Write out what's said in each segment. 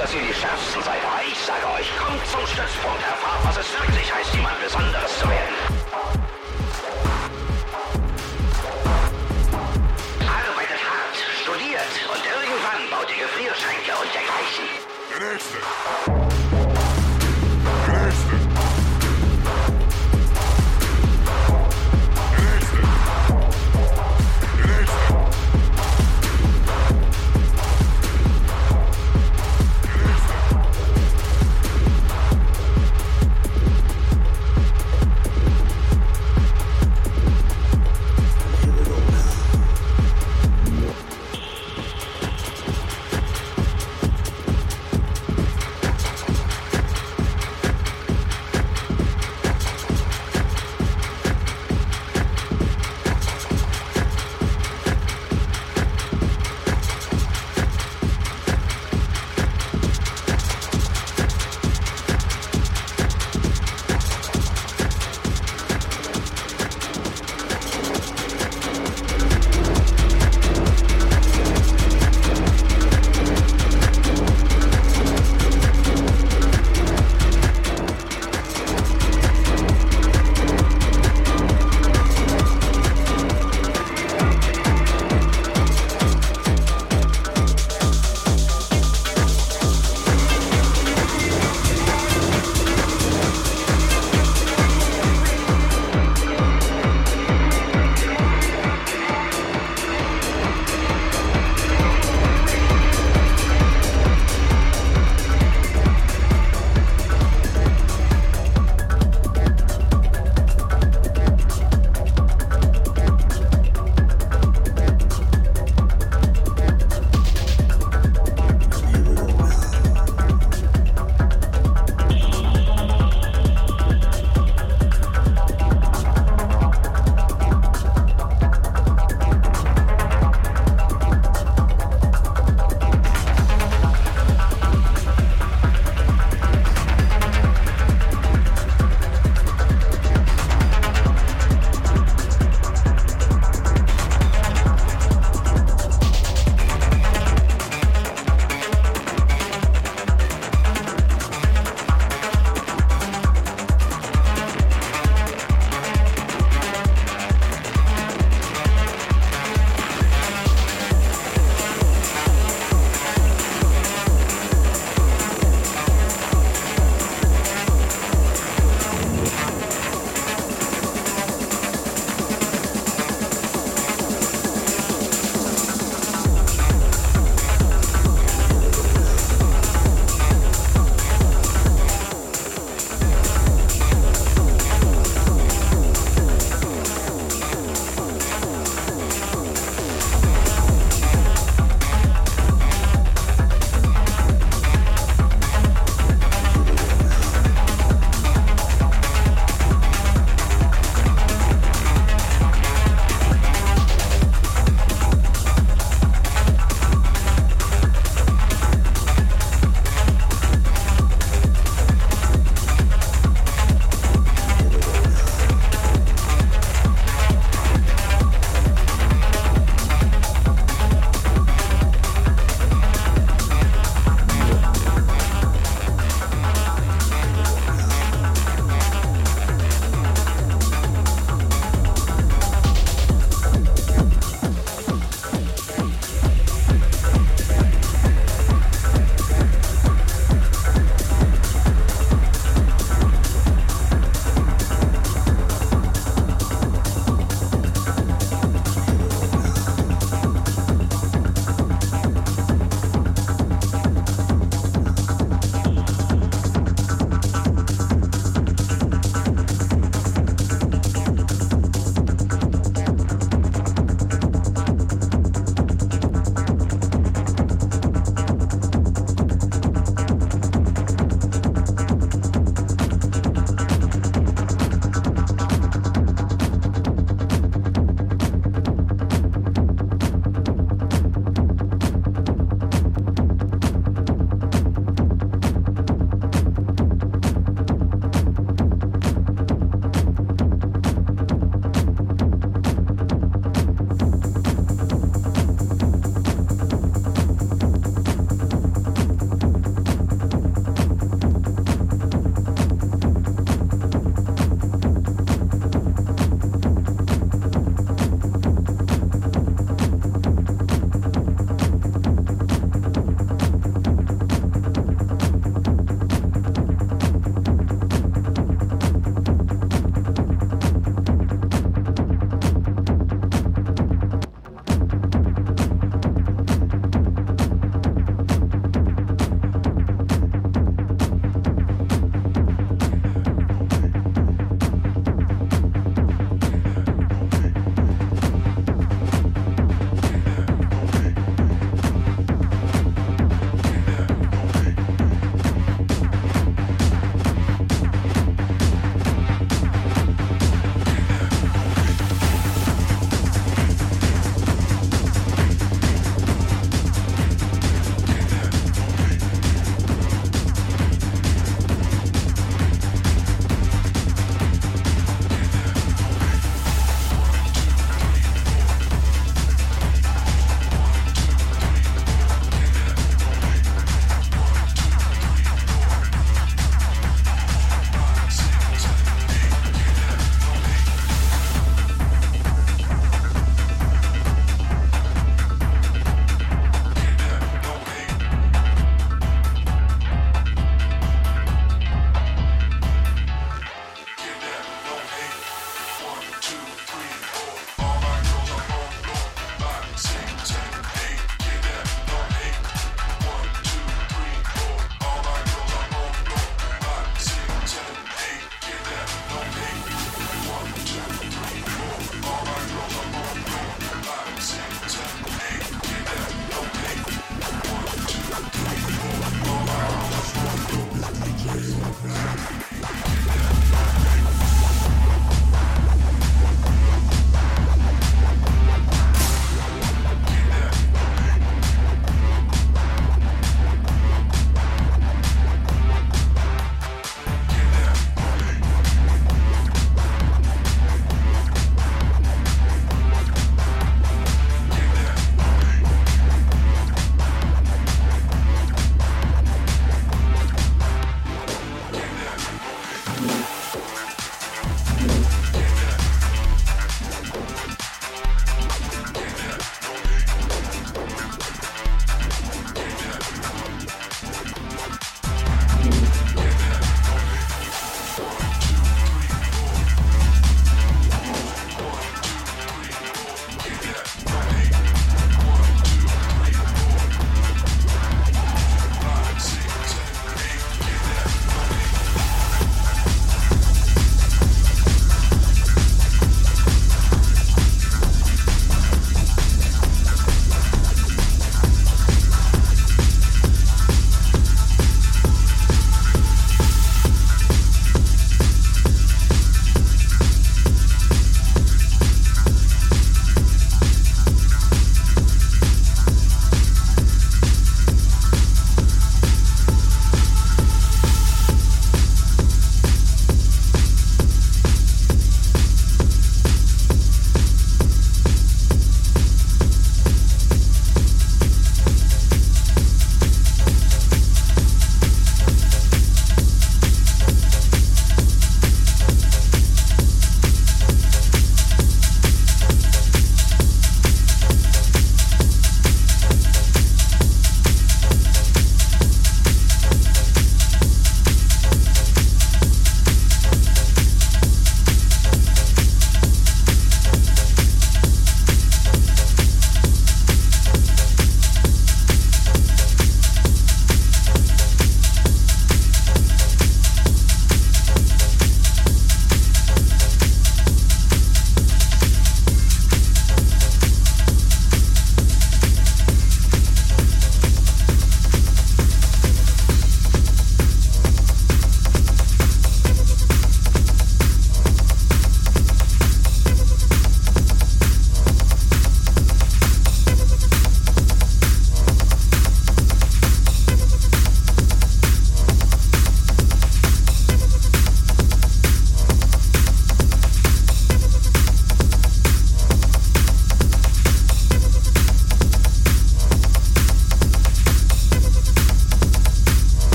dass ihr die Schärfsten seid, aber ich sage euch, kommt zum Stützpunkt, erfahrt, was es wirklich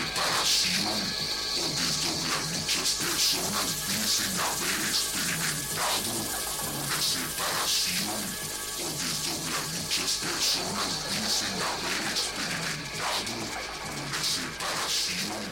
o desdoblar. Muchas personas dicen haber experimentado una separación o desdoblar. Muchas personas dicen haber experimentado una separación.